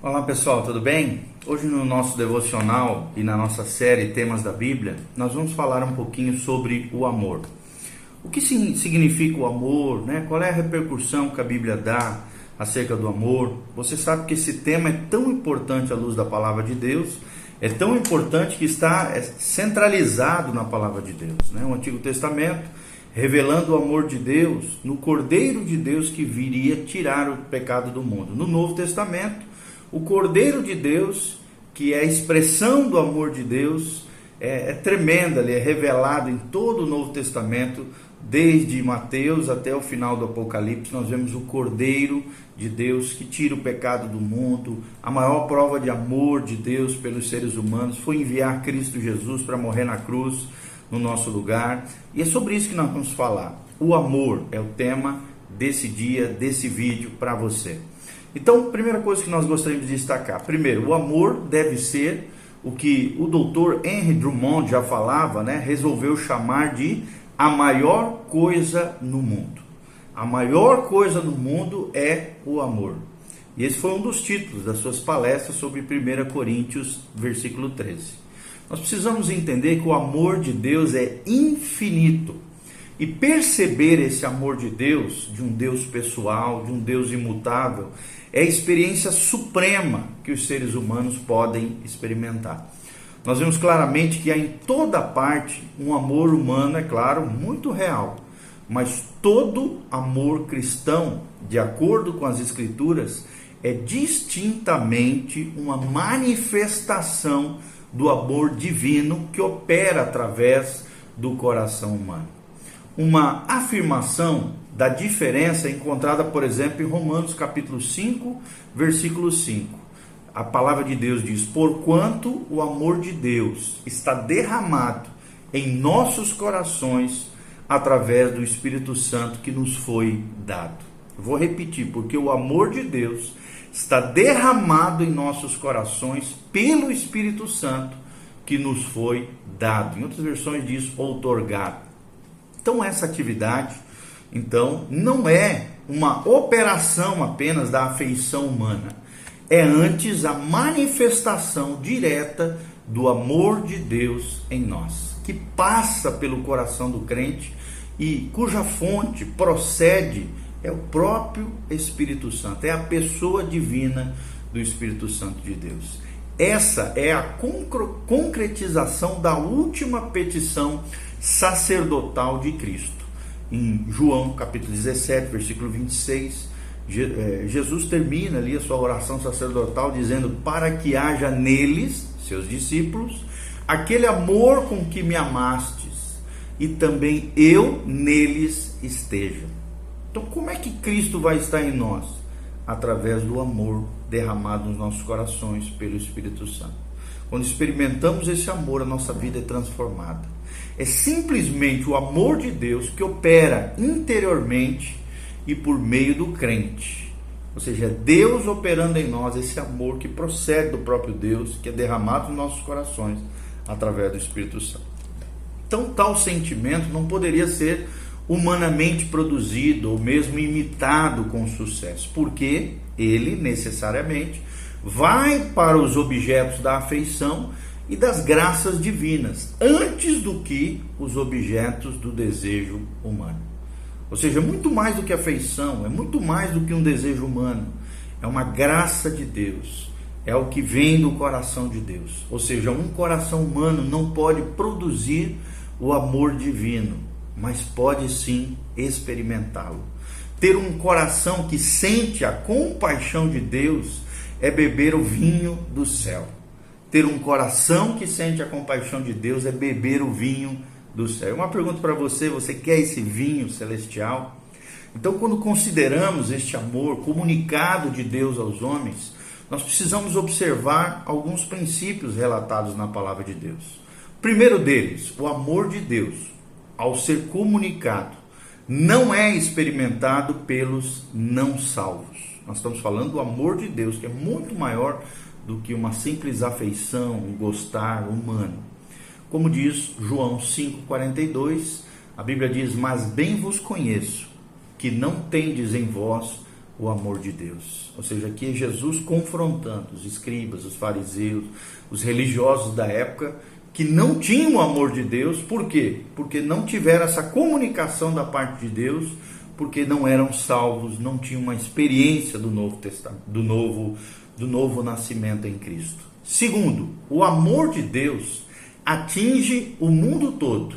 Olá pessoal, tudo bem? Hoje no nosso devocional e na nossa série Temas da Bíblia, nós vamos falar um pouquinho sobre o amor. O que significa o amor, né? Qual é a repercussão que a Bíblia dá acerca do amor? Você sabe que esse tema é tão importante à luz da palavra de Deus, é tão importante que está é, centralizado na palavra de Deus, né? O Antigo Testamento revelando o amor de Deus no Cordeiro de Deus que viria tirar o pecado do mundo. No Novo Testamento, o Cordeiro de Deus, que é a expressão do amor de Deus, é, é tremenda, ele é revelado em todo o Novo Testamento, desde Mateus até o final do Apocalipse, nós vemos o Cordeiro de Deus que tira o pecado do mundo. A maior prova de amor de Deus pelos seres humanos foi enviar Cristo Jesus para morrer na cruz no nosso lugar. E é sobre isso que nós vamos falar. O amor é o tema desse dia, desse vídeo para você. Então, primeira coisa que nós gostaríamos de destacar: primeiro, o amor deve ser o que o doutor Henry Drummond já falava, né? Resolveu chamar de a maior coisa no mundo. A maior coisa no mundo é o amor. E esse foi um dos títulos das suas palestras sobre 1 Coríntios, versículo 13. Nós precisamos entender que o amor de Deus é infinito. E perceber esse amor de Deus, de um Deus pessoal, de um Deus imutável, é a experiência suprema que os seres humanos podem experimentar. Nós vemos claramente que há em toda parte um amor humano, é claro, muito real, mas todo amor cristão, de acordo com as Escrituras, é distintamente uma manifestação do amor divino que opera através do coração humano. Uma afirmação da diferença encontrada, por exemplo, em Romanos capítulo 5, versículo 5. A palavra de Deus diz: "Porquanto o amor de Deus está derramado em nossos corações através do Espírito Santo que nos foi dado." Vou repetir, porque o amor de Deus está derramado em nossos corações pelo Espírito Santo que nos foi dado. Em outras versões diz outorgado. Então essa atividade, então, não é uma operação apenas da afeição humana. É antes a manifestação direta do amor de Deus em nós, que passa pelo coração do crente e cuja fonte procede é o próprio Espírito Santo, é a pessoa divina do Espírito Santo de Deus. Essa é a concretização da última petição sacerdotal de Cristo. Em João capítulo 17, versículo 26, é, Jesus termina ali a sua oração sacerdotal dizendo: Para que haja neles, seus discípulos, aquele amor com que me amastes, e também eu neles esteja. Então, como é que Cristo vai estar em nós? Através do amor derramado nos nossos corações pelo Espírito Santo. Quando experimentamos esse amor, a nossa vida é transformada. É simplesmente o amor de Deus que opera interiormente e por meio do crente. Ou seja, é Deus operando em nós esse amor que procede do próprio Deus, que é derramado nos nossos corações através do Espírito Santo. Então, tal sentimento não poderia ser humanamente produzido ou mesmo imitado com sucesso, porque ele necessariamente vai para os objetos da afeição e das graças divinas, antes do que os objetos do desejo humano. Ou seja, muito mais do que afeição, é muito mais do que um desejo humano, é uma graça de Deus, é o que vem do coração de Deus. Ou seja, um coração humano não pode produzir o amor divino, mas pode sim experimentá-lo. Ter um coração que sente a compaixão de Deus é beber o vinho do céu. Ter um coração que sente a compaixão de Deus é beber o vinho do céu. Uma pergunta para você: você quer esse vinho celestial? Então, quando consideramos este amor comunicado de Deus aos homens, nós precisamos observar alguns princípios relatados na palavra de Deus. Primeiro deles, o amor de Deus ao ser comunicado, não é experimentado pelos não salvos. Nós estamos falando do amor de Deus, que é muito maior do que uma simples afeição, um gostar humano. Como diz João 5,42, a Bíblia diz: Mas bem vos conheço, que não tendes em vós o amor de Deus. Ou seja, aqui é Jesus confrontando os escribas, os fariseus, os religiosos da época que não tinham o amor de Deus, por quê? Porque não tiveram essa comunicação da parte de Deus, porque não eram salvos, não tinham uma experiência do Novo Testamento, do novo, do novo nascimento em Cristo. Segundo, o amor de Deus atinge o mundo todo,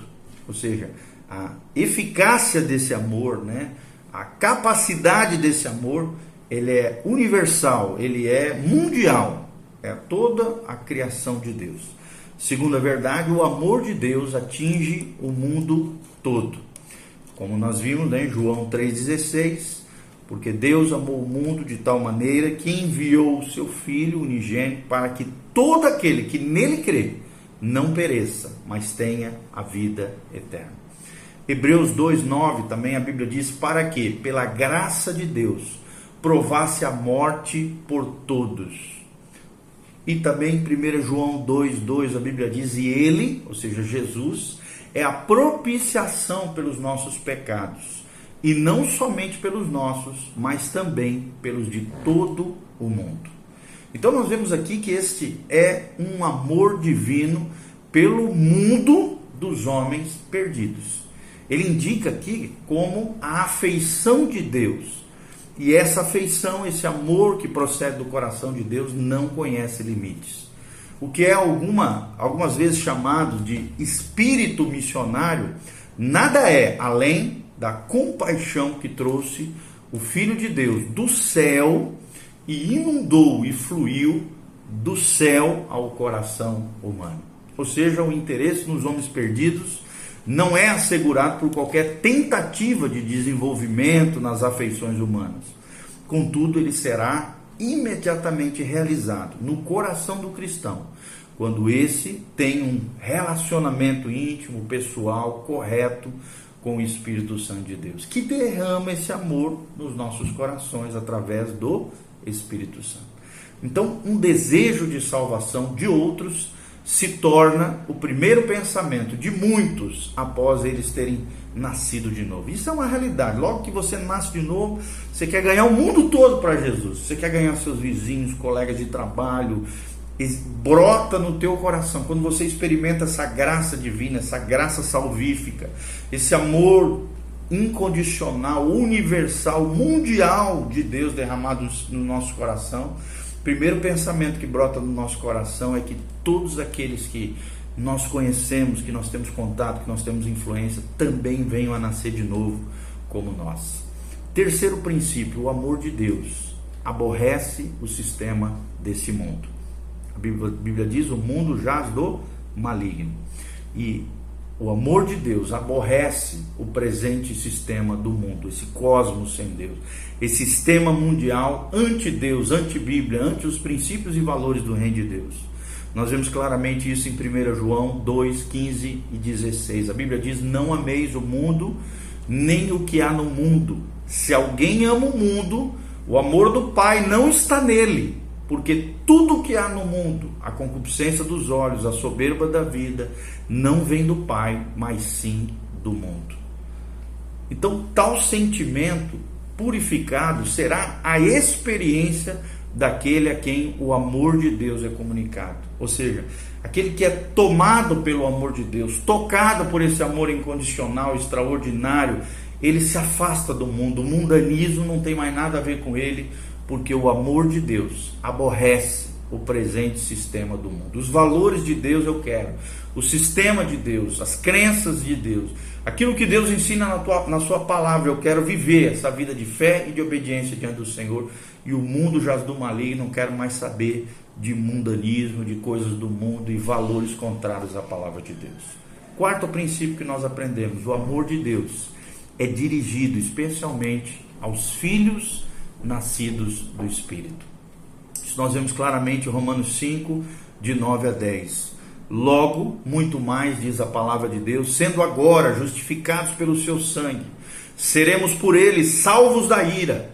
ou seja, a eficácia desse amor, né? A capacidade desse amor, ele é universal, ele é mundial, é toda a criação de Deus. Segundo a verdade, o amor de Deus atinge o mundo todo. Como nós vimos né, em João 3,16, porque Deus amou o mundo de tal maneira que enviou o seu Filho unigênito para que todo aquele que nele crê não pereça, mas tenha a vida eterna. Hebreus 2,9 também a Bíblia diz: Para que, pela graça de Deus, provasse a morte por todos. E também em 1 João 2,2 a Bíblia diz: E ele, ou seja, Jesus, é a propiciação pelos nossos pecados. E não somente pelos nossos, mas também pelos de todo o mundo. Então nós vemos aqui que este é um amor divino pelo mundo dos homens perdidos. Ele indica aqui como a afeição de Deus. E essa afeição, esse amor que procede do coração de Deus, não conhece limites. O que é alguma, algumas vezes chamado de espírito missionário, nada é além da compaixão que trouxe o Filho de Deus do céu e inundou e fluiu do céu ao coração humano. Ou seja, o interesse nos homens perdidos não é assegurado por qualquer tentativa de desenvolvimento nas afeições humanas. Contudo, ele será imediatamente realizado no coração do cristão, quando esse tem um relacionamento íntimo, pessoal, correto com o Espírito Santo de Deus, que derrama esse amor nos nossos corações através do Espírito Santo. Então, um desejo de salvação de outros se torna o primeiro pensamento de muitos após eles terem nascido de novo. Isso é uma realidade. Logo que você nasce de novo, você quer ganhar o mundo todo para Jesus. Você quer ganhar seus vizinhos, colegas de trabalho. Brota no teu coração quando você experimenta essa graça divina, essa graça salvífica, esse amor incondicional, universal, mundial de Deus derramado no nosso coração primeiro pensamento que brota no nosso coração é que todos aqueles que nós conhecemos, que nós temos contato, que nós temos influência, também venham a nascer de novo como nós. Terceiro princípio, o amor de Deus aborrece o sistema desse mundo. A Bíblia, a Bíblia diz: o mundo jaz do maligno. E o amor de Deus aborrece o presente sistema do mundo, esse cosmos sem Deus, esse sistema mundial anti-Deus, anti-Bíblia, anti os princípios e valores do reino de Deus. Nós vemos claramente isso em 1 João 2, 15 e 16. A Bíblia diz: Não ameis o mundo, nem o que há no mundo. Se alguém ama o mundo, o amor do Pai não está nele porque tudo que há no mundo, a concupiscência dos olhos, a soberba da vida, não vem do Pai, mas sim do mundo. Então, tal sentimento purificado será a experiência daquele a quem o amor de Deus é comunicado. Ou seja, aquele que é tomado pelo amor de Deus, tocado por esse amor incondicional, extraordinário, ele se afasta do mundo. O mundanismo não tem mais nada a ver com ele porque o amor de Deus aborrece o presente sistema do mundo. Os valores de Deus eu quero, o sistema de Deus, as crenças de Deus, aquilo que Deus ensina na, tua, na sua palavra, eu quero viver essa vida de fé e de obediência diante do Senhor. E o mundo jaz do maligno, não quero mais saber de mundanismo, de coisas do mundo e valores contrários à palavra de Deus. Quarto princípio que nós aprendemos: o amor de Deus é dirigido especialmente aos filhos nascidos do Espírito. Isso nós vemos claramente em Romanos 5, de 9 a 10. Logo, muito mais, diz a palavra de Deus, sendo agora justificados pelo seu sangue, seremos por ele salvos da ira.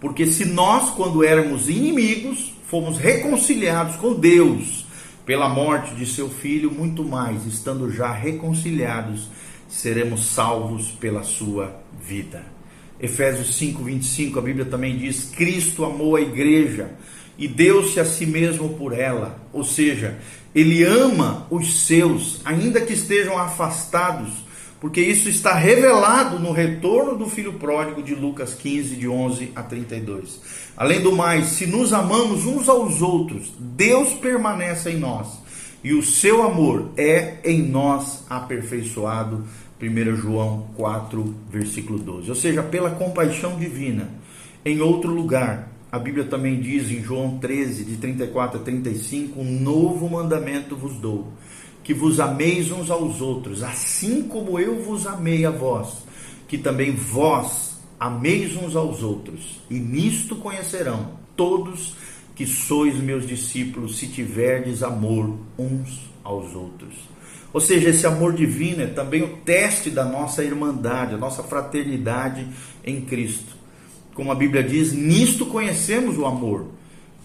Porque se nós, quando éramos inimigos, fomos reconciliados com Deus pela morte de seu filho, muito mais, estando já reconciliados, seremos salvos pela sua vida. Efésios 5, 25, a Bíblia também diz: Cristo amou a igreja e deu-se a si mesmo por ela. Ou seja, ele ama os seus, ainda que estejam afastados, porque isso está revelado no retorno do filho pródigo de Lucas 15, de 11 a 32. Além do mais, se nos amamos uns aos outros, Deus permanece em nós e o seu amor é em nós aperfeiçoado. 1 João 4, versículo 12. Ou seja, pela compaixão divina. Em outro lugar, a Bíblia também diz em João 13, de 34 a 35: Um novo mandamento vos dou, que vos ameis uns aos outros, assim como eu vos amei a vós, que também vós ameis uns aos outros. E nisto conhecerão todos que sois meus discípulos, se tiverdes amor uns aos outros. Ou seja, esse amor divino é também o teste da nossa irmandade, a nossa fraternidade em Cristo. Como a Bíblia diz, nisto conhecemos o amor,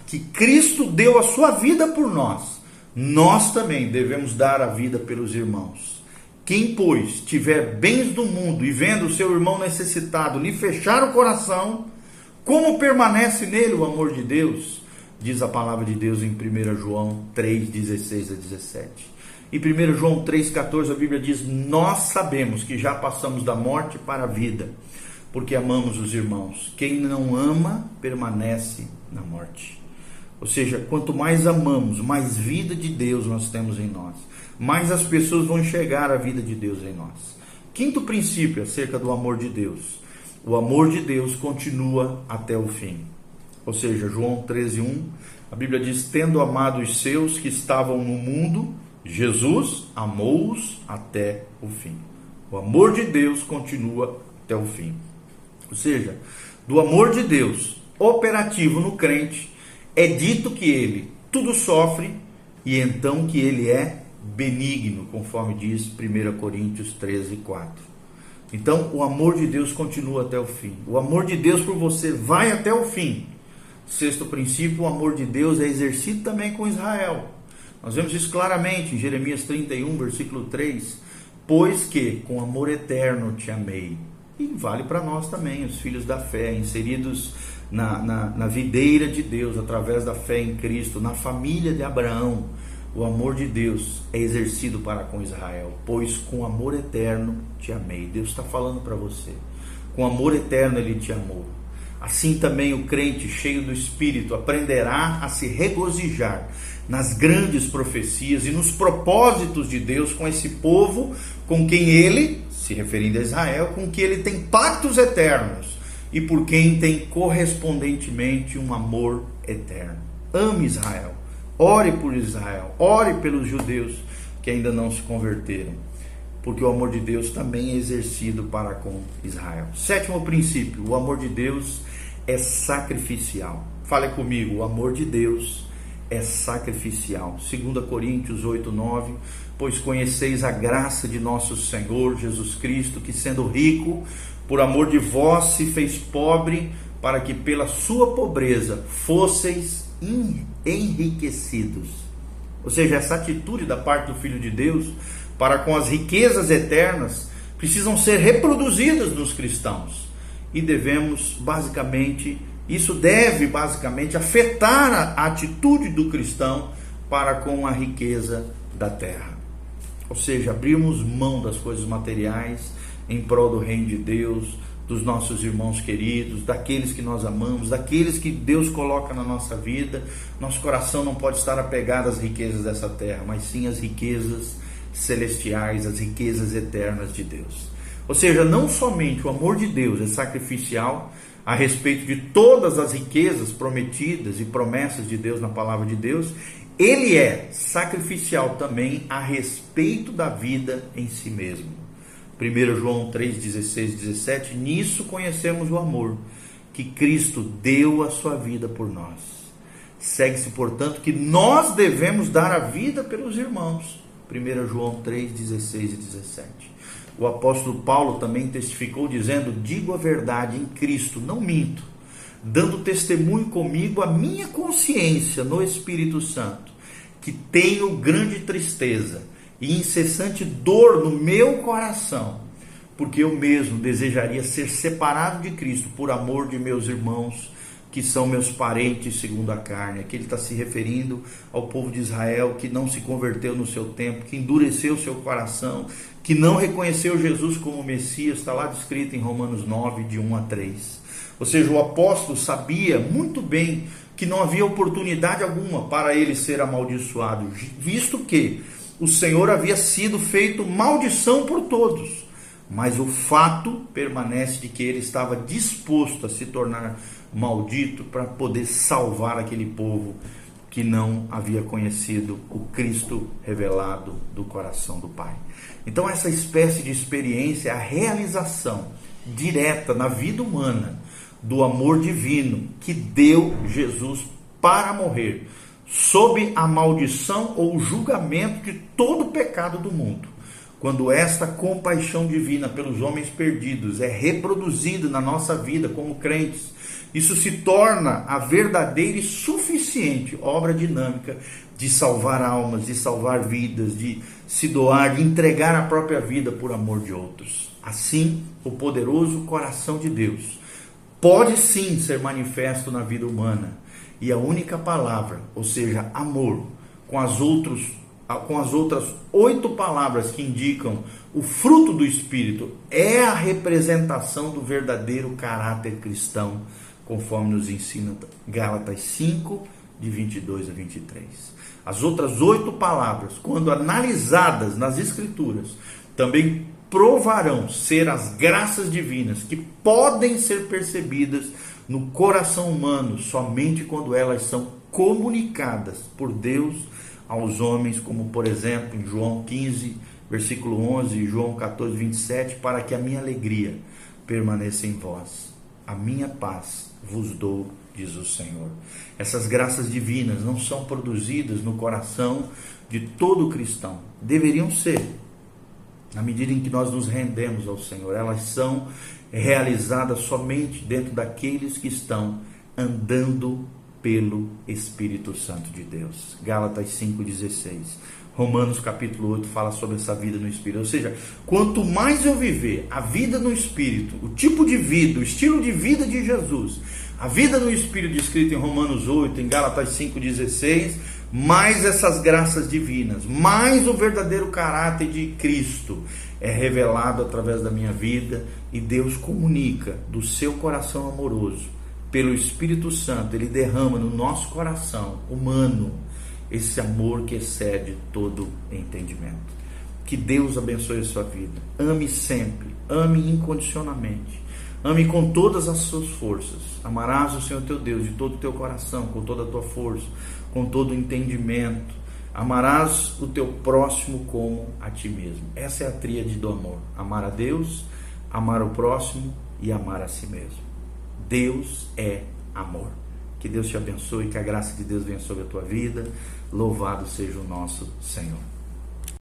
que Cristo deu a sua vida por nós. Nós também devemos dar a vida pelos irmãos. Quem, pois, tiver bens do mundo e vendo o seu irmão necessitado lhe fechar o coração, como permanece nele o amor de Deus? diz a palavra de Deus em 1 João 3, 16 a 17. Em 1 João 3,14 a Bíblia diz: Nós sabemos que já passamos da morte para a vida, porque amamos os irmãos. Quem não ama permanece na morte. Ou seja, quanto mais amamos, mais vida de Deus nós temos em nós, mais as pessoas vão enxergar a vida de Deus em nós. Quinto princípio acerca do amor de Deus: o amor de Deus continua até o fim. Ou seja, João 13:1, a Bíblia diz: "Tendo amado os seus que estavam no mundo, Jesus amou-os até o fim." O amor de Deus continua até o fim. Ou seja, do amor de Deus operativo no crente, é dito que ele tudo sofre e então que ele é benigno, conforme diz 1 Coríntios 13, 4. Então, o amor de Deus continua até o fim. O amor de Deus por você vai até o fim. Sexto princípio, o amor de Deus é exercido também com Israel. Nós vemos isso claramente em Jeremias 31, versículo 3. Pois que com amor eterno te amei. E vale para nós também, os filhos da fé, inseridos na, na, na videira de Deus, através da fé em Cristo, na família de Abraão. O amor de Deus é exercido para com Israel, pois com amor eterno te amei. Deus está falando para você. Com amor eterno ele te amou. Assim também o crente cheio do Espírito aprenderá a se regozijar nas grandes profecias e nos propósitos de Deus com esse povo com quem ele, se referindo a Israel, com quem ele tem pactos eternos e por quem tem correspondentemente um amor eterno. Ame Israel, ore por Israel, ore pelos judeus que ainda não se converteram porque o amor de Deus também é exercido para com Israel. Sétimo princípio: o amor de Deus é sacrificial. Fale comigo, o amor de Deus é sacrificial. 2 Coríntios 8, 9. Pois conheceis a graça de nosso Senhor Jesus Cristo, que sendo rico, por amor de vós se fez pobre, para que pela sua pobreza fosseis enriquecidos. Ou seja, essa atitude da parte do Filho de Deus para com as riquezas eternas precisam ser reproduzidas nos cristãos. E devemos, basicamente, isso deve basicamente afetar a atitude do cristão para com a riqueza da terra. Ou seja, abrirmos mão das coisas materiais em prol do reino de Deus, dos nossos irmãos queridos, daqueles que nós amamos, daqueles que Deus coloca na nossa vida. Nosso coração não pode estar apegado às riquezas dessa terra, mas sim às riquezas celestiais, as riquezas eternas de Deus. Ou seja, não somente o amor de Deus é sacrificial a respeito de todas as riquezas prometidas e promessas de Deus na palavra de Deus, ele é sacrificial também a respeito da vida em si mesmo. 1 João 3, 16 17, nisso conhecemos o amor, que Cristo deu a sua vida por nós. Segue-se, portanto, que nós devemos dar a vida pelos irmãos. 1 João 3, 16 e 17. O apóstolo Paulo também testificou dizendo: Digo a verdade em Cristo, não minto, dando testemunho comigo a minha consciência no Espírito Santo, que tenho grande tristeza e incessante dor no meu coração, porque eu mesmo desejaria ser separado de Cristo por amor de meus irmãos que são meus parentes segundo a carne. Aqui ele está se referindo ao povo de Israel que não se converteu no seu tempo, que endureceu seu coração, que não reconheceu Jesus como Messias, está lá descrito em Romanos 9, de 1 a 3. Ou seja, o apóstolo sabia muito bem que não havia oportunidade alguma para ele ser amaldiçoado, visto que o Senhor havia sido feito maldição por todos. Mas o fato permanece de que ele estava disposto a se tornar maldito para poder salvar aquele povo que não havia conhecido o Cristo revelado do coração do Pai. Então, essa espécie de experiência é a realização direta na vida humana do amor divino que deu Jesus para morrer, sob a maldição ou julgamento de todo o pecado do mundo. Quando esta compaixão divina pelos homens perdidos é reproduzida na nossa vida como crentes, isso se torna a verdadeira e suficiente obra dinâmica de salvar almas, de salvar vidas, de se doar, de entregar a própria vida por amor de outros. Assim, o poderoso coração de Deus pode sim ser manifesto na vida humana. E a única palavra, ou seja, amor, com as, outros, com as outras oito palavras que indicam o fruto do Espírito, é a representação do verdadeiro caráter cristão conforme nos ensina Gálatas 5, de 22 a 23. As outras oito palavras, quando analisadas nas Escrituras, também provarão ser as graças divinas que podem ser percebidas no coração humano somente quando elas são comunicadas por Deus aos homens, como por exemplo em João 15, versículo 11 e João 14, 27, para que a minha alegria permaneça em vós, a minha paz vos dou, diz o Senhor. Essas graças divinas não são produzidas no coração de todo cristão. Deveriam ser, na medida em que nós nos rendemos ao Senhor. Elas são realizadas somente dentro daqueles que estão andando pelo Espírito Santo de Deus. Gálatas 5,16. Romanos capítulo 8 fala sobre essa vida no Espírito. Ou seja, quanto mais eu viver a vida no Espírito, o tipo de vida, o estilo de vida de Jesus, a vida no Espírito descrita em Romanos 8, em Gálatas 5,16, mais essas graças divinas, mais o verdadeiro caráter de Cristo é revelado através da minha vida e Deus comunica do seu coração amoroso, pelo Espírito Santo, ele derrama no nosso coração humano esse amor que excede todo entendimento. Que Deus abençoe a sua vida. Ame sempre, ame incondicionalmente. Ame com todas as suas forças. Amarás o Senhor teu Deus de todo o teu coração, com toda a tua força, com todo o entendimento. Amarás o teu próximo como a ti mesmo. Essa é a tríade do amor: amar a Deus, amar o próximo e amar a si mesmo. Deus é amor. Que Deus te abençoe, que a graça de Deus venha sobre a tua vida. Louvado seja o nosso Senhor.